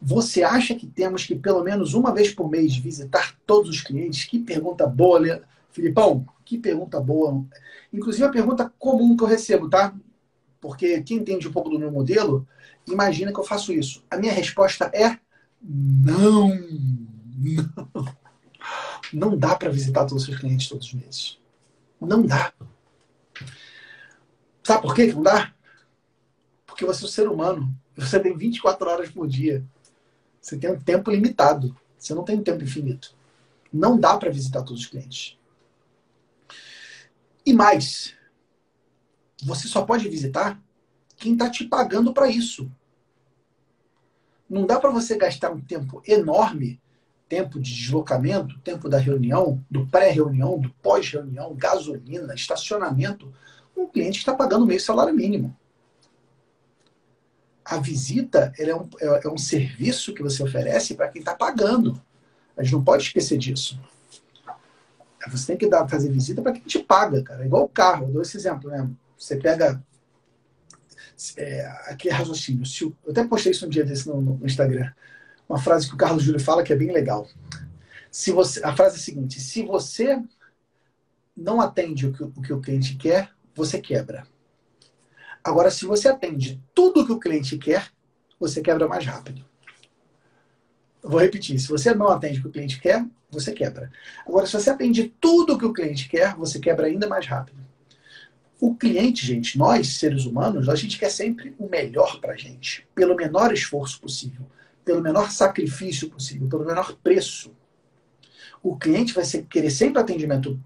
Você acha que temos que, pelo menos uma vez por mês, visitar todos os clientes? Que pergunta boa, Le... Filipão. Que pergunta boa. Inclusive, a pergunta comum que eu recebo, tá? Porque quem entende um pouco do meu modelo, imagina que eu faço isso. A minha resposta é não. Não. Não dá para visitar todos os clientes todos os meses. Não dá. Sabe por que não dá? Porque você é um ser humano. Você tem 24 horas por dia. Você tem um tempo limitado. Você não tem um tempo infinito. Não dá para visitar todos os clientes. E mais, você só pode visitar quem está te pagando para isso. Não dá para você gastar um tempo enorme, tempo de deslocamento, tempo da reunião, do pré-reunião, do pós-reunião, gasolina, estacionamento, um cliente está pagando meio salário mínimo. A visita é, um, é, é um serviço que você oferece para quem está pagando. A gente não pode esquecer disso. Você tem que dar, fazer visita para quem te paga, cara. É igual o carro. Eu dou esse exemplo, né? Você pega é, aquele raciocínio. Se, eu até postei isso um dia desse no, no, Instagram. Uma frase que o Carlos Júlio fala que é bem legal. Se você, a frase é a seguinte: se você não atende o que, o que o cliente quer, você quebra. Agora, se você atende tudo que o cliente quer, você quebra mais rápido. Vou repetir: se você não atende o que o cliente quer, você quebra. Agora, se você atende tudo que o cliente quer, você quebra ainda mais rápido. O cliente, gente, nós, seres humanos, a gente quer sempre o melhor para gente, pelo menor esforço possível, pelo menor sacrifício possível, pelo menor preço. O cliente vai querer sempre atendimento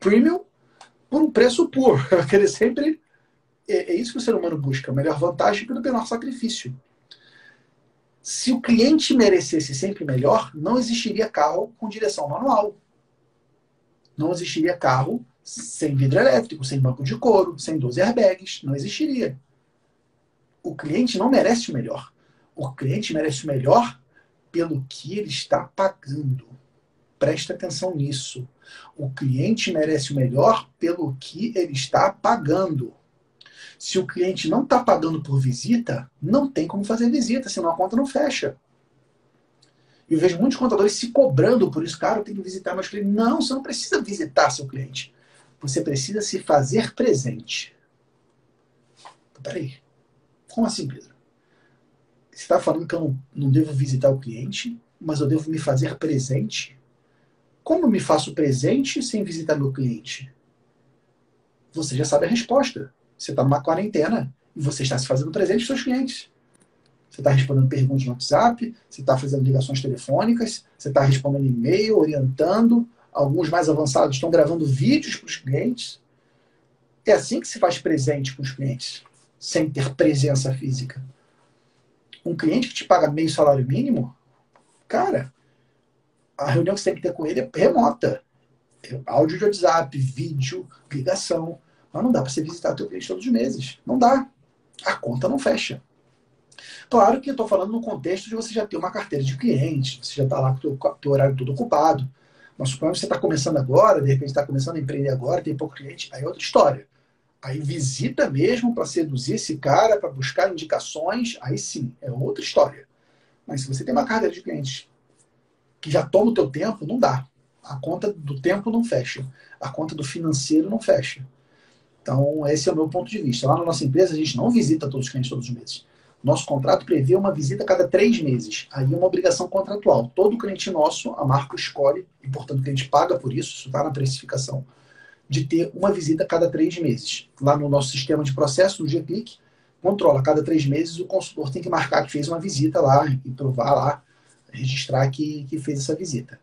premium por um preço puro. Vai querer sempre. É, é isso que o ser humano busca, melhor vantagem pelo menor sacrifício. Se o cliente merecesse sempre melhor, não existiria carro com direção manual. Não existiria carro sem vidro elétrico, sem banco de couro, sem 12 airbags. Não existiria. O cliente não merece o melhor. O cliente merece o melhor pelo que ele está pagando. Presta atenção nisso. O cliente merece o melhor pelo que ele está pagando. Se o cliente não está pagando por visita, não tem como fazer visita, senão a conta não fecha. Eu vejo muitos contadores se cobrando por isso. Cara, eu tenho que visitar meus clientes. Não, você não precisa visitar seu cliente. Você precisa se fazer presente. Peraí. Como assim, Pedro? Você está falando que eu não, não devo visitar o cliente, mas eu devo me fazer presente? Como eu me faço presente sem visitar meu cliente? Você já sabe a resposta. Você está numa quarentena e você está se fazendo presente dos seus clientes. Você está respondendo perguntas no WhatsApp, você está fazendo ligações telefônicas, você está respondendo e-mail, orientando. Alguns mais avançados estão gravando vídeos para os clientes. É assim que se faz presente com os clientes, sem ter presença física. Um cliente que te paga meio salário mínimo, cara, a reunião que você tem que ter com ele é remota. É áudio de WhatsApp, vídeo, ligação. Mas não dá para você visitar teu cliente todos os meses. Não dá. A conta não fecha. Claro que eu estou falando no contexto de você já ter uma carteira de clientes, você já está lá com o teu, horário todo ocupado. Mas suponhamos que você está começando agora, de repente está começando a empreender agora, tem pouco cliente, aí é outra história. Aí visita mesmo para seduzir esse cara, para buscar indicações, aí sim, é outra história. Mas se você tem uma carteira de clientes que já toma o teu tempo, não dá. A conta do tempo não fecha. A conta do financeiro não fecha. Então, esse é o meu ponto de vista. Lá na nossa empresa, a gente não visita todos os clientes todos os meses. Nosso contrato prevê uma visita a cada três meses. Aí é uma obrigação contratual. Todo cliente nosso, a marca escolhe, e portanto o cliente paga por isso, isso está na precificação, de ter uma visita a cada três meses. Lá no nosso sistema de processo, no GClick, controla. Cada três meses o consultor tem que marcar que fez uma visita lá e provar lá, registrar que, que fez essa visita.